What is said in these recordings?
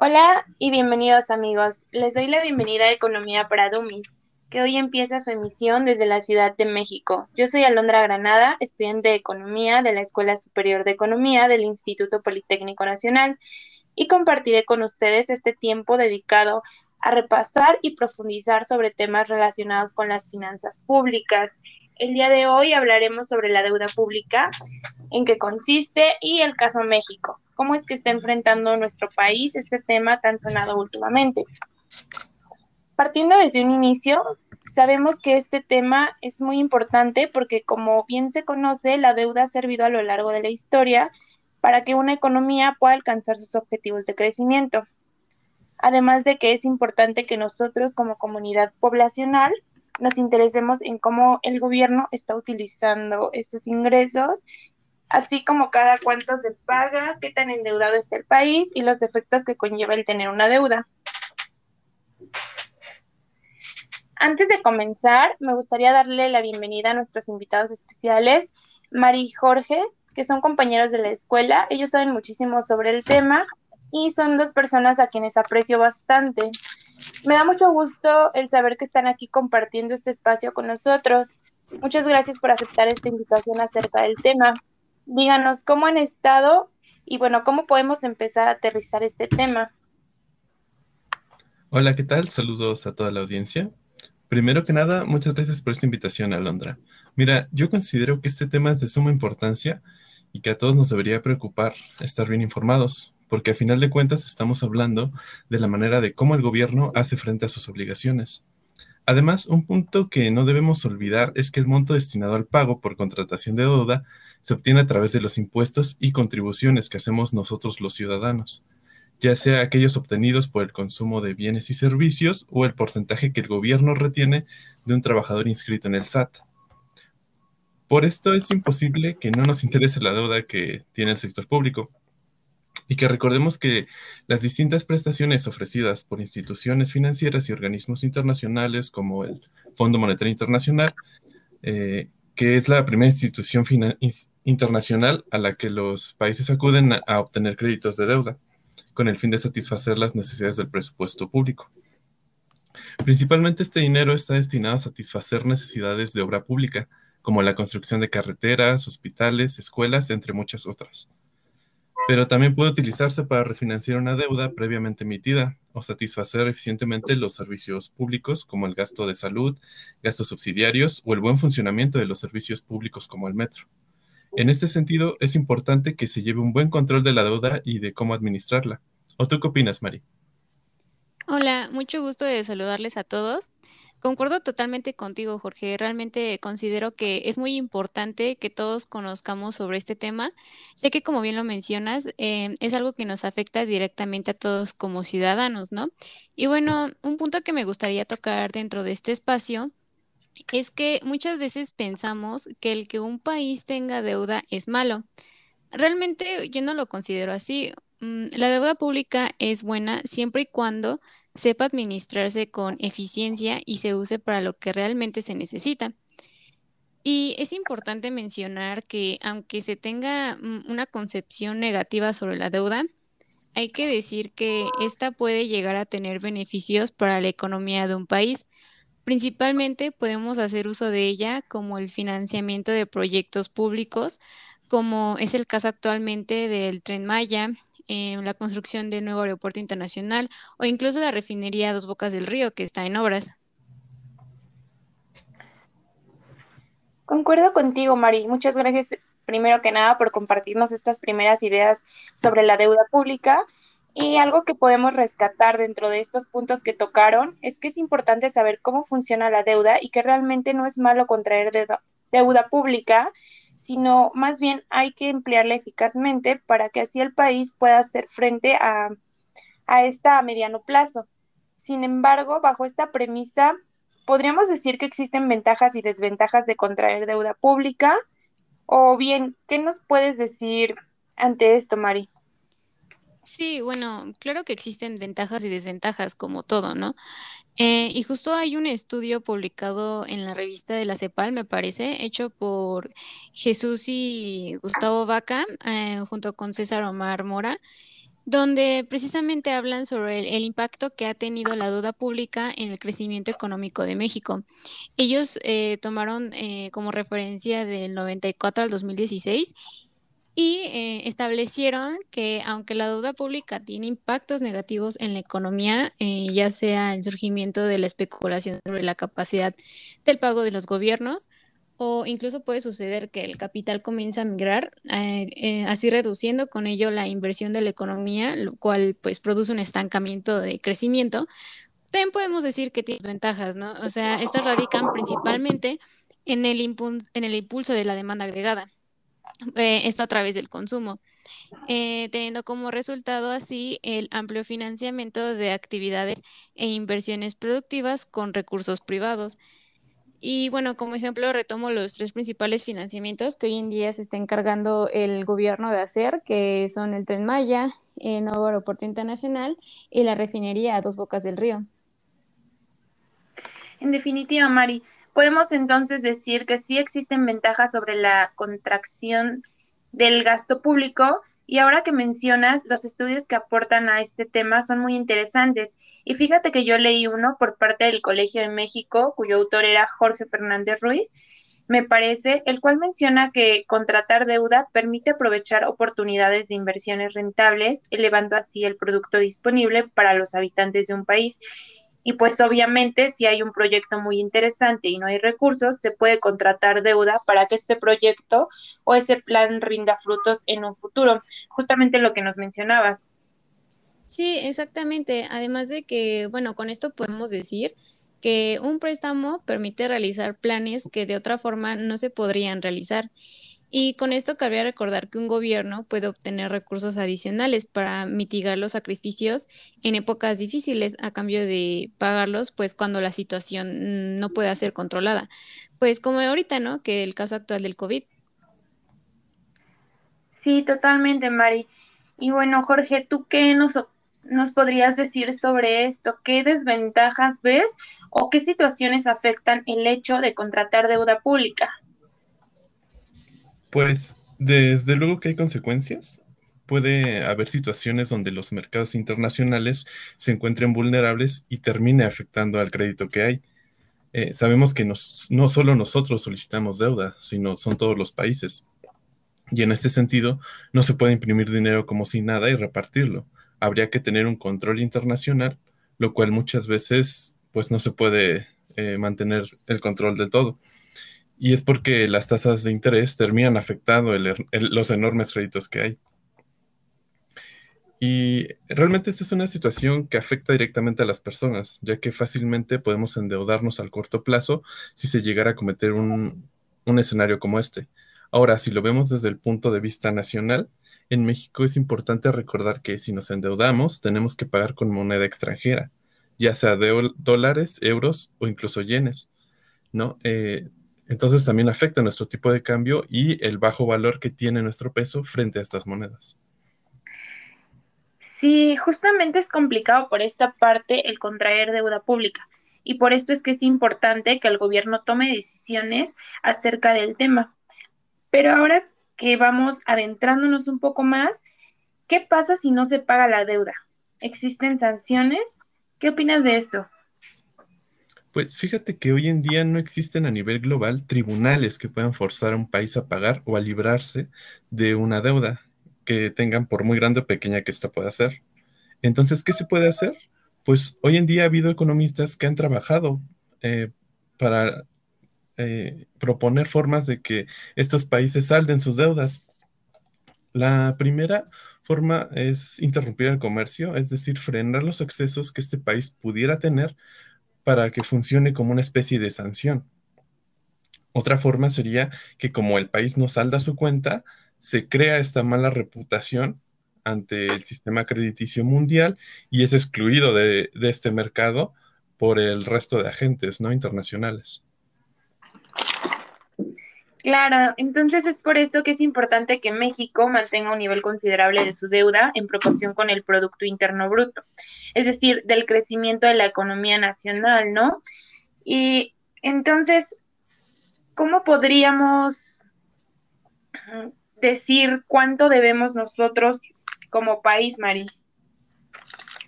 Hola y bienvenidos amigos. Les doy la bienvenida a Economía para Dummies, que hoy empieza su emisión desde la Ciudad de México. Yo soy Alondra Granada, estudiante de Economía de la Escuela Superior de Economía del Instituto Politécnico Nacional, y compartiré con ustedes este tiempo dedicado a repasar y profundizar sobre temas relacionados con las finanzas públicas. El día de hoy hablaremos sobre la deuda pública, en qué consiste y el caso México cómo es que está enfrentando nuestro país este tema tan sonado últimamente. Partiendo desde un inicio, sabemos que este tema es muy importante porque, como bien se conoce, la deuda ha servido a lo largo de la historia para que una economía pueda alcanzar sus objetivos de crecimiento. Además de que es importante que nosotros como comunidad poblacional nos interesemos en cómo el gobierno está utilizando estos ingresos así como cada cuánto se paga, qué tan endeudado está el país y los efectos que conlleva el tener una deuda. Antes de comenzar, me gustaría darle la bienvenida a nuestros invitados especiales, Mari y Jorge, que son compañeros de la escuela. Ellos saben muchísimo sobre el tema y son dos personas a quienes aprecio bastante. Me da mucho gusto el saber que están aquí compartiendo este espacio con nosotros. Muchas gracias por aceptar esta invitación acerca del tema díganos cómo han estado y bueno, cómo podemos empezar a aterrizar este tema. Hola, ¿qué tal? Saludos a toda la audiencia. Primero que nada, muchas gracias por esta invitación, Alondra. Mira, yo considero que este tema es de suma importancia y que a todos nos debería preocupar estar bien informados, porque a final de cuentas estamos hablando de la manera de cómo el gobierno hace frente a sus obligaciones. Además, un punto que no debemos olvidar es que el monto destinado al pago por contratación de deuda se obtiene a través de los impuestos y contribuciones que hacemos nosotros los ciudadanos, ya sea aquellos obtenidos por el consumo de bienes y servicios o el porcentaje que el gobierno retiene de un trabajador inscrito en el SAT. Por esto es imposible que no nos interese la deuda que tiene el sector público y que recordemos que las distintas prestaciones ofrecidas por instituciones financieras y organismos internacionales como el Fondo Monetario Internacional eh, que es la primera institución internacional a la que los países acuden a, obtener créditos de deuda, con el fin de satisfacer las necesidades del presupuesto público. Principalmente este dinero está destinado a satisfacer necesidades de obra pública, como la construcción de carreteras, hospitales, escuelas, entre muchas otras pero también puede utilizarse para refinanciar una deuda previamente emitida o satisfacer eficientemente los servicios públicos como el gasto de salud, gastos subsidiarios o el buen funcionamiento de los servicios públicos como el metro. En este sentido, es importante que se lleve un buen control de la deuda y de cómo administrarla. ¿O tú qué opinas, Mari? Hola, mucho gusto de saludarles a todos. Concuerdo totalmente contigo, Jorge. Realmente considero que es muy importante que todos conozcamos sobre este tema, ya que como bien lo mencionas, em, es algo que nos afecta directamente a todos como ciudadanos, ¿no? Y bueno, un punto que me gustaría tocar dentro de este espacio es que muchas veces pensamos que el que un país tenga deuda es malo. Realmente yo no lo considero así. Mm, la deuda pública es buena siempre y cuando sepa administrarse con eficiencia y se use para lo que realmente se necesita. Y es importante mencionar que aunque se tenga mm, una concepción negativa sobre la deuda, hay que decir que esta puede llegar a tener beneficios para la economía de un país. Principalmente podemos hacer uso de ella como el financiamiento de proyectos públicos, como es el caso actualmente del Tren Maya, la construcción del nuevo aeropuerto internacional o incluso la refinería Dos Bocas del Río que está en obras. Concuerdo contigo, Mari. Muchas gracias, primero que nada, por compartirnos estas primeras ideas sobre la deuda pública. Y algo que podemos rescatar dentro de estos puntos que tocaron es que es importante saber cómo funciona la deuda y que realmente no es malo contraer deuda pública, sino más bien hay que emplearla eficazmente para que así el país pueda hacer frente a, a esta a mediano plazo. Sin embargo, bajo esta premisa, podríamos decir que existen ventajas y desventajas de contraer deuda pública. O bien, ¿qué nos puedes decir ante esto, Mari? Sí, bueno, claro que existen ventajas y desventajas como todo, ¿no? Eh, y justo hay un estudio publicado en la revista de la CEPAL, me parece, hecho por Jesús y Gustavo Vaca, eh, junto con César Omar Mora, donde precisamente hablan sobre el, impacto que ha tenido la deuda pública en el crecimiento económico de México. Ellos eh, tomaron eh, como referencia del 94 al 2016 y eh, establecieron que aunque la deuda pública tiene impactos negativos en la economía, ya sea el surgimiento de la especulación sobre la capacidad del pago de los gobiernos, o incluso puede suceder que el capital comienza a migrar, eh, eh, así reduciendo con ello la inversión de la economía, lo cual pues produce un estancamiento de crecimiento. También podemos decir que tiene ventajas, ¿no? O sea, estas radican principalmente en el, en el impulso de la demanda agregada, eh, esto a través del consumo, teniendo como resultado así el amplio financiamiento de actividades e inversiones productivas con recursos privados. Y bueno, como ejemplo, retomo los tres principales financiamientos que hoy en día se está encargando el gobierno de hacer, que son el Tren Maya, el nuevo aeropuerto internacional y la refinería a dos bocas del río. En definitiva, Mari, podemos entonces decir que sí existen ventajas sobre la contracción del gasto público y ahora que mencionas, los estudios que aportan a este tema son muy interesantes. Y fíjate que yo leí uno por parte del Colegio de México, cuyo autor era Jorge Fernández Ruiz, me parece, el cual menciona que contratar deuda permite aprovechar oportunidades de inversiones rentables, elevando así el producto disponible para los habitantes de un país. Y pues obviamente si hay un proyecto muy interesante y no hay recursos, se puede contratar deuda para que este proyecto o ese plan rinda frutos en un futuro. Justamente lo que nos mencionabas. Sí, exactamente. Además de que, bueno, con esto podemos decir que un préstamo permite realizar planes que de otra forma no se podrían realizar. Y con esto cabría recordar que un gobierno puede obtener recursos adicionales para mitigar los sacrificios en épocas difíciles a cambio de pagarlos, pues cuando la situación no pueda ser controlada. Pues como ahorita, ¿no? Que el caso actual del COVID. Sí, totalmente, Mari. Y bueno, Jorge, ¿tú qué nos, nos podrías decir sobre esto? ¿Qué desventajas ves o qué situaciones afectan el hecho de contratar deuda pública? Pues desde luego que hay consecuencias. Puede haber situaciones donde los mercados internacionales se encuentren vulnerables y termine afectando al crédito que hay. Eh, sabemos que no solo nosotros solicitamos deuda, sino son todos los países. Y en este sentido, no se puede imprimir dinero como si nada y repartirlo. Habría que tener un control internacional, lo cual muchas veces pues no se puede eh, mantener el control del todo y es porque las tasas de interés terminan afectando los enormes créditos que hay. Y realmente esta es una situación que afecta directamente a las personas, ya que fácilmente podemos endeudarnos al corto plazo si se llegara a cometer un, un escenario como este. Ahora, si lo vemos desde el punto de vista nacional, en México es importante recordar que si nos endeudamos, tenemos que pagar con moneda extranjera, ya sea de dólares, euros o incluso yenes. ¿no? Eh, entonces también afecta nuestro tipo de cambio y el bajo valor que tiene nuestro peso frente a estas monedas. Sí, justamente es complicado por esta parte el contraer deuda pública y por esto es que es importante que el gobierno tome decisiones acerca del tema. Pero ahora que vamos adentrándonos un poco más, ¿qué pasa si no se paga la deuda? ¿Existen sanciones? ¿Qué opinas de esto? Pues fíjate que hoy en día no existen a nivel global tribunales que puedan forzar a un país a pagar o a librarse de una deuda que tengan por muy grande o pequeña que ésta pueda ser. Entonces, ¿qué se puede hacer? Pues hoy en día ha habido economistas que han trabajado eh, para eh, proponer formas de que estos países salden sus deudas. La primera forma es interrumpir el comercio, es decir, frenar los excesos que este país pudiera tener para que funcione como una especie de sanción. Otra forma sería que como el país no salda su cuenta, se crea esta mala reputación ante el sistema crediticio mundial y es excluido de, de este mercado por el resto de agentes no internacionales. Claro, entonces es por esto que es importante que México mantenga un nivel considerable de su deuda en proporción con el Producto Interno Bruto, es decir, del crecimiento de la economía nacional, ¿no? Y entonces, ¿cómo podríamos decir cuánto debemos nosotros como país, Mari?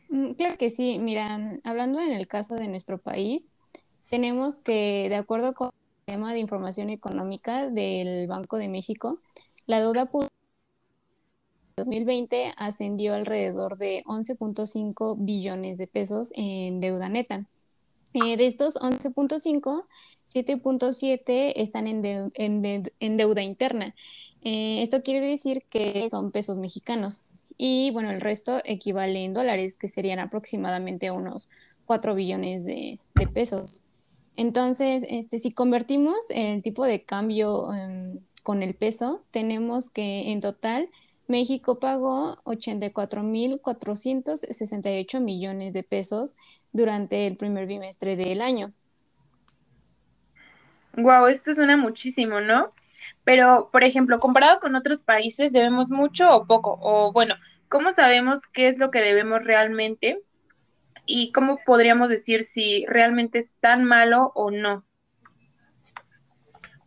Mm, claro que sí. Mira, hablando en el caso de nuestro país, tenemos que, de acuerdo con el tema de información económica del Banco de México, la deuda pública 2020 ascendió alrededor de 11.5 billones de pesos en deuda neta. Eh, de estos 11.5, 7.7 están en, en, deuda interna. Eh, esto quiere decir que son pesos mexicanos. Y bueno, el resto equivale en dólares, que serían aproximadamente unos 4 billones de, pesos. Entonces, este, si convertimos el tipo de cambio em, con el peso, tenemos que en total México pagó 84.468 millones de pesos durante el primer bimestre del año. Wow, esto suena muchísimo, ¿no? Pero, por ejemplo, comparado con otros países, ¿debemos mucho o poco? O bueno, ¿cómo sabemos qué es lo que debemos realmente? ¿Y cómo podríamos decir si realmente es tan malo o no?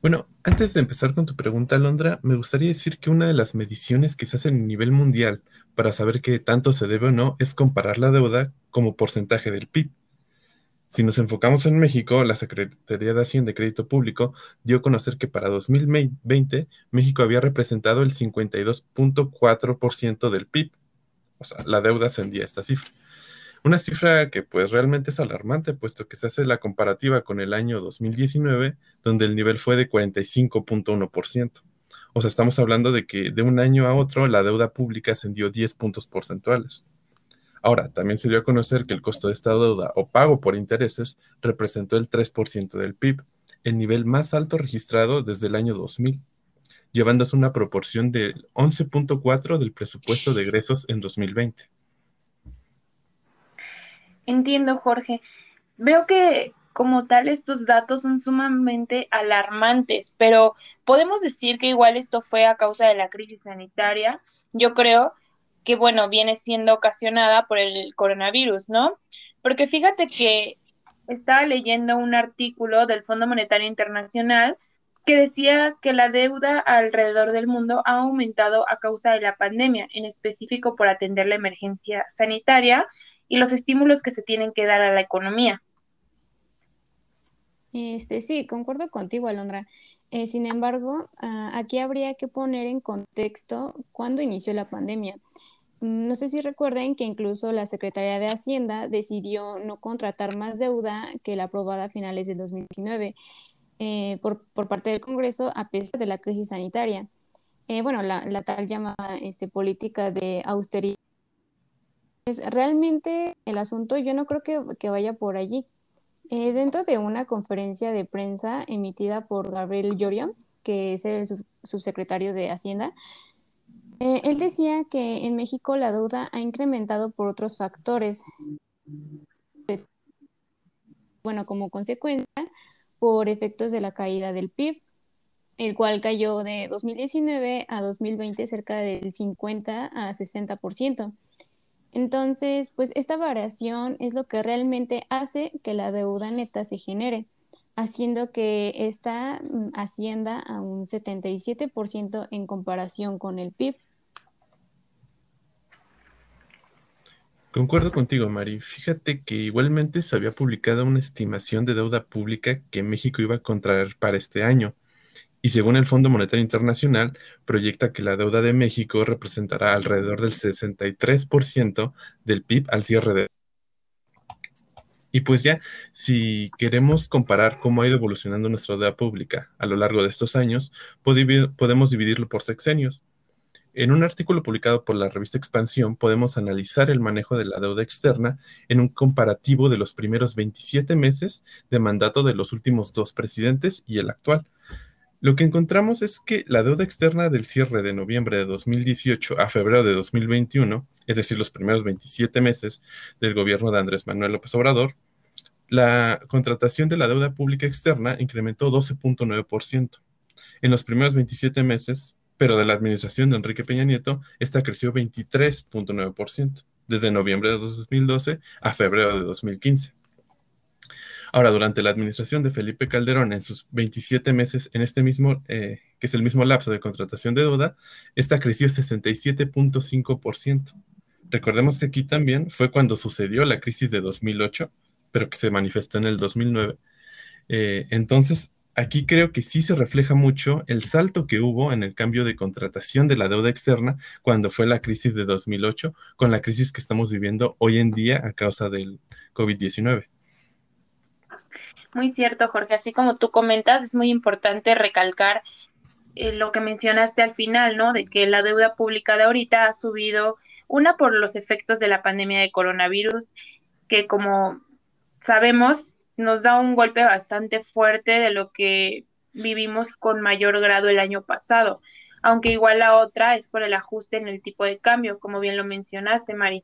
Bueno, antes de empezar con tu pregunta, Londra, me gustaría decir que una de las mediciones que se hacen a nivel mundial para saber qué tanto se debe o no es comparar la deuda como porcentaje del PIB. Si nos enfocamos en México, la Secretaría de Hacienda y Crédito Público dio a conocer que para 2020 México había representado el 52.4% del PIB. O sea, la deuda ascendía a esta cifra. Una cifra que pues realmente es alarmante, puesto que se hace la comparativa con el año 2019, donde el nivel fue de 45.1%. O sea, estamos hablando de que de un año a otro la deuda pública ascendió 10 puntos porcentuales. Ahora, también se dio a conocer que el costo de esta deuda o pago por intereses representó el 3% del PIB, el nivel más alto registrado desde el año 2000, llevándose una proporción del 11.4 del presupuesto de egresos en 2020. Entiendo, Jorge. Veo que como tal estos datos son sumamente alarmantes, pero podemos decir que igual esto fue a causa de la crisis sanitaria. Yo creo que, bueno, viene siendo ocasionada por el coronavirus, ¿no? Porque fíjate que estaba leyendo un artículo del Fondo Monetario Internacional que decía que la deuda alrededor del mundo ha aumentado a causa de la pandemia, en específico por atender la emergencia sanitaria y los estímulos que se tienen que dar a la economía. Este, sí, concuerdo contigo, Alondra. Eh, sin embargo, ah, aquí habría que poner en contexto cuándo inició la pandemia. Mm, no sé si recuerden que incluso la Secretaría de Hacienda decidió no contratar más deuda que la aprobada a finales de 2019 eh, por, parte del Congreso a pesar de la crisis sanitaria. Eh, bueno, la, tal llamada este, política de austeridad realmente el asunto yo no creo que, vaya por allí. Eh, dentro de una conferencia de prensa emitida por Gabriel Llorio, que es el subsecretario de Hacienda, eh, él decía que en México la deuda ha incrementado por otros factores. Bueno, como consecuencia, por efectos de la caída del PIB, el cual cayó de 2019 a 2020 cerca del 50 a 60%. Entonces, pues esta variación es lo que realmente hace que la deuda neta se genere, haciendo que esta mm, ascienda a un 77% en comparación con el PIB. Concuerdo contigo, Mari. Fíjate que igualmente se había publicado una estimación de deuda pública que México iba a contraer para este año y según el Fondo Monetario Internacional, proyecta que la deuda de México representará alrededor del 63% del PIB al cierre de... Y pues ya, si queremos comparar cómo ha ido evolucionando nuestra deuda pública a lo largo de estos años, podemos dividirlo por sexenios. En un artículo publicado por la revista Expansión podemos analizar el manejo de la deuda externa en un comparativo de los primeros 27 meses de mandato de los últimos dos presidentes y el actual, lo que encontramos es que la deuda externa del cierre de noviembre de 2018 a febrero de 2021, es decir, los primeros 27 meses del gobierno de Andrés Manuel López Obrador, la contratación de la deuda pública externa incrementó 12.9%. En los primeros 27 meses, pero de la administración de Enrique Peña Nieto, esta creció 23.9%, desde noviembre de 2012 a febrero de 2015. Ahora, durante la administración de Felipe Calderón, en sus 27 meses, en este mismo, eh, que es el mismo lapso de contratación de deuda, esta creció 67.5%, Recordemos que aquí también fue cuando sucedió la crisis de 2008, pero que se manifestó en el 2009. Eh, entonces, aquí creo que sí se refleja mucho el salto que hubo en el cambio de contratación de la deuda externa cuando fue la crisis de 2008, con la crisis que estamos viviendo hoy en día a causa del COVID-19. Muy cierto, Jorge. Así como tú comentas, es muy importante recalcar eh, lo que mencionaste al final, ¿no? De que la deuda pública de ahorita ha subido, una por los efectos de la pandemia de coronavirus, que como sabemos nos da un golpe bastante fuerte de lo que vivimos con mayor grado el año pasado, aunque igual la otra es por el ajuste en el tipo de cambio, como bien lo mencionaste, Mari.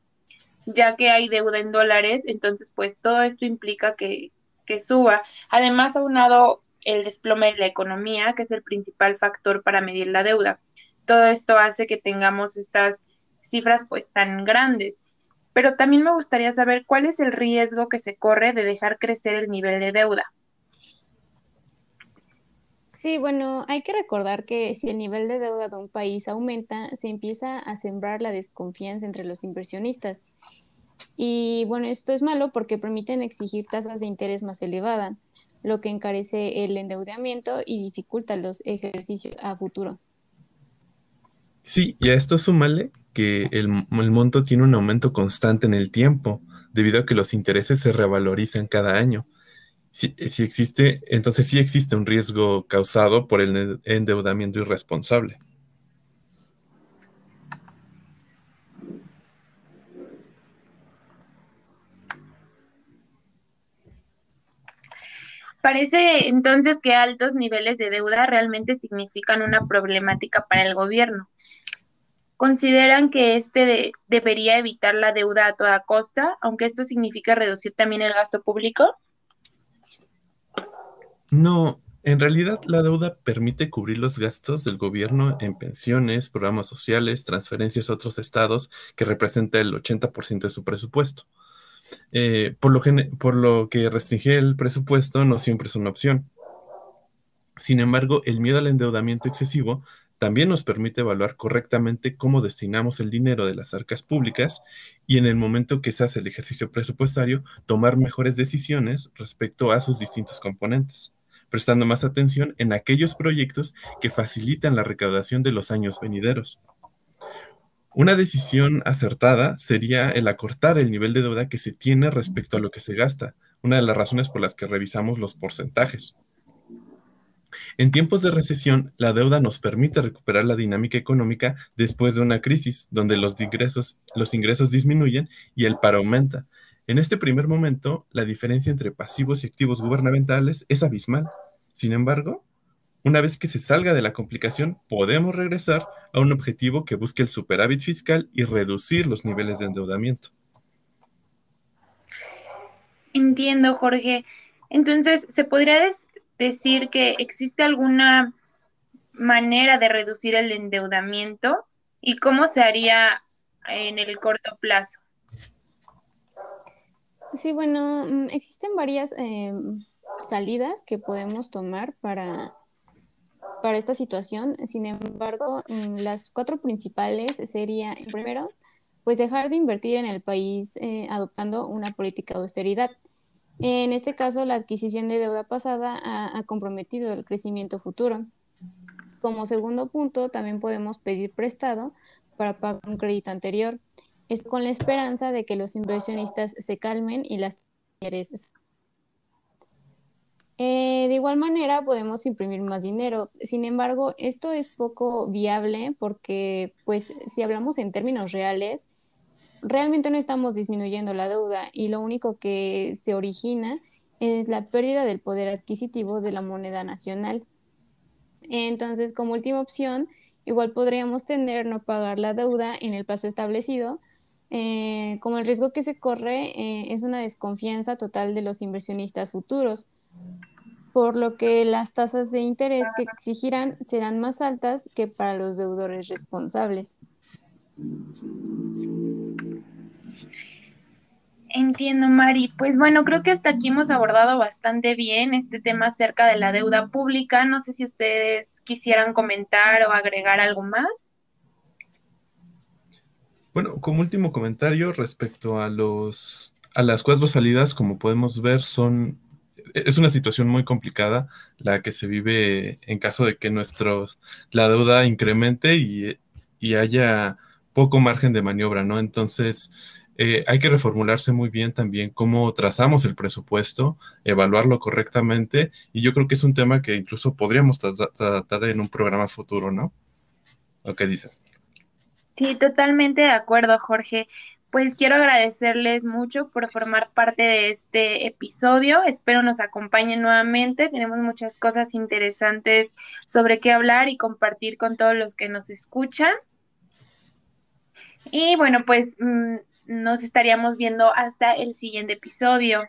Ya que hay deuda en dólares, entonces pues todo esto implica que, que suba. Además, aunado el desplome de la economía, que es el principal factor para medir la deuda. Todo esto hace que tengamos estas cifras pues tan grandes pero también me gustaría saber cuál es el riesgo que se corre de dejar crecer el nivel de deuda. Sí, bueno, hay que recordar que si el nivel de deuda de un país aumenta, se empieza a sembrar la desconfianza entre los inversionistas. Y bueno, esto es malo porque permiten exigir tasas de interés más elevadas, lo que encarece el endeudamiento y dificulta los ejercicios a futuro. Sí, y a esto súmale que el, monto tiene un aumento constante en el tiempo, debido a que los intereses se revalorizan cada año. Si, si, existe, entonces sí existe un riesgo causado por el endeudamiento irresponsable. Parece entonces que altos niveles de deuda realmente significan una problemática para el gobierno, consideran que este debería evitar la deuda a toda costa, aunque esto significa reducir también el gasto público? No, en realidad la deuda permite cubrir los gastos del gobierno en pensiones, programas sociales, transferencias a otros estados, que representa el 80% de su presupuesto. Eh, por, lo por lo que restringir el presupuesto no siempre es una opción. Sin embargo, el miedo al endeudamiento excesivo también nos permite evaluar correctamente cómo destinamos el dinero de las arcas públicas y en el momento que se hace el ejercicio presupuestario, tomar mejores decisiones respecto a sus distintos componentes, prestando más atención en aquellos proyectos que facilitan la recaudación de los años venideros. Una decisión acertada sería el acortar el nivel de deuda que se tiene respecto a lo que se gasta, una de las razones por las que revisamos los porcentajes. En tiempos de recesión, la deuda nos permite recuperar la dinámica económica después de una crisis, donde los ingresos, los ingresos disminuyen y el paro aumenta. En este primer momento, la diferencia entre pasivos y activos gubernamentales es abismal. Sin embargo, una vez que se salga de la complicación, podemos regresar a un objetivo que busque el superávit fiscal y reducir los niveles de endeudamiento. Entiendo, Jorge. Entonces, ¿se podría decir que existe alguna manera de reducir el endeudamiento y cómo se haría en el corto plazo. Sí, bueno, mm, existen varias em, salidas que podemos tomar para, para esta situación. Sin embargo, mm, las cuatro principales sería, primero, pues dejar de invertir en el país eh, adoptando una política de austeridad. En este caso, la adquisición de deuda pasada ha, comprometido el crecimiento futuro. Como segundo punto, también podemos pedir prestado para pagar un crédito anterior, con la esperanza de que los inversionistas se calmen y las intereses. Eh, de igual manera, podemos imprimir más dinero. Sin embargo, esto es poco viable porque, pues, si hablamos en términos reales, realmente no estamos disminuyendo la deuda y lo único que se origina es la pérdida del poder adquisitivo de la moneda nacional. Entonces, como última opción, igual podríamos tener no pagar la deuda en el plazo establecido, eh, como el riesgo que se corre eh, es una desconfianza total de los inversionistas futuros, por lo que las tasas de interés que exigirán serán más altas que para los deudores responsables. Entiendo, Mari. Pues bueno, creo que hasta aquí hemos abordado bastante bien este tema acerca de la deuda pública. No sé si ustedes quisieran comentar o agregar algo más. Bueno, como último comentario respecto a los a las cuatro salidas, como podemos ver, son es una situación muy complicada la que se vive en caso de que nuestros la deuda incremente y, y haya poco margen de maniobra, ¿no? Entonces, eh, hay que reformularse muy bien también cómo trazamos el presupuesto, evaluarlo correctamente, y yo creo que es un tema que incluso podríamos tratar en un programa futuro, ¿no? ¿O qué dicen? Sí, totalmente de acuerdo, Jorge. Pues quiero agradecerles mucho por formar parte de este episodio. Espero nos acompañen nuevamente. Tenemos muchas cosas interesantes sobre qué hablar y compartir con todos los que nos escuchan. Y bueno, pues mm, nos estaríamos viendo hasta el siguiente episodio.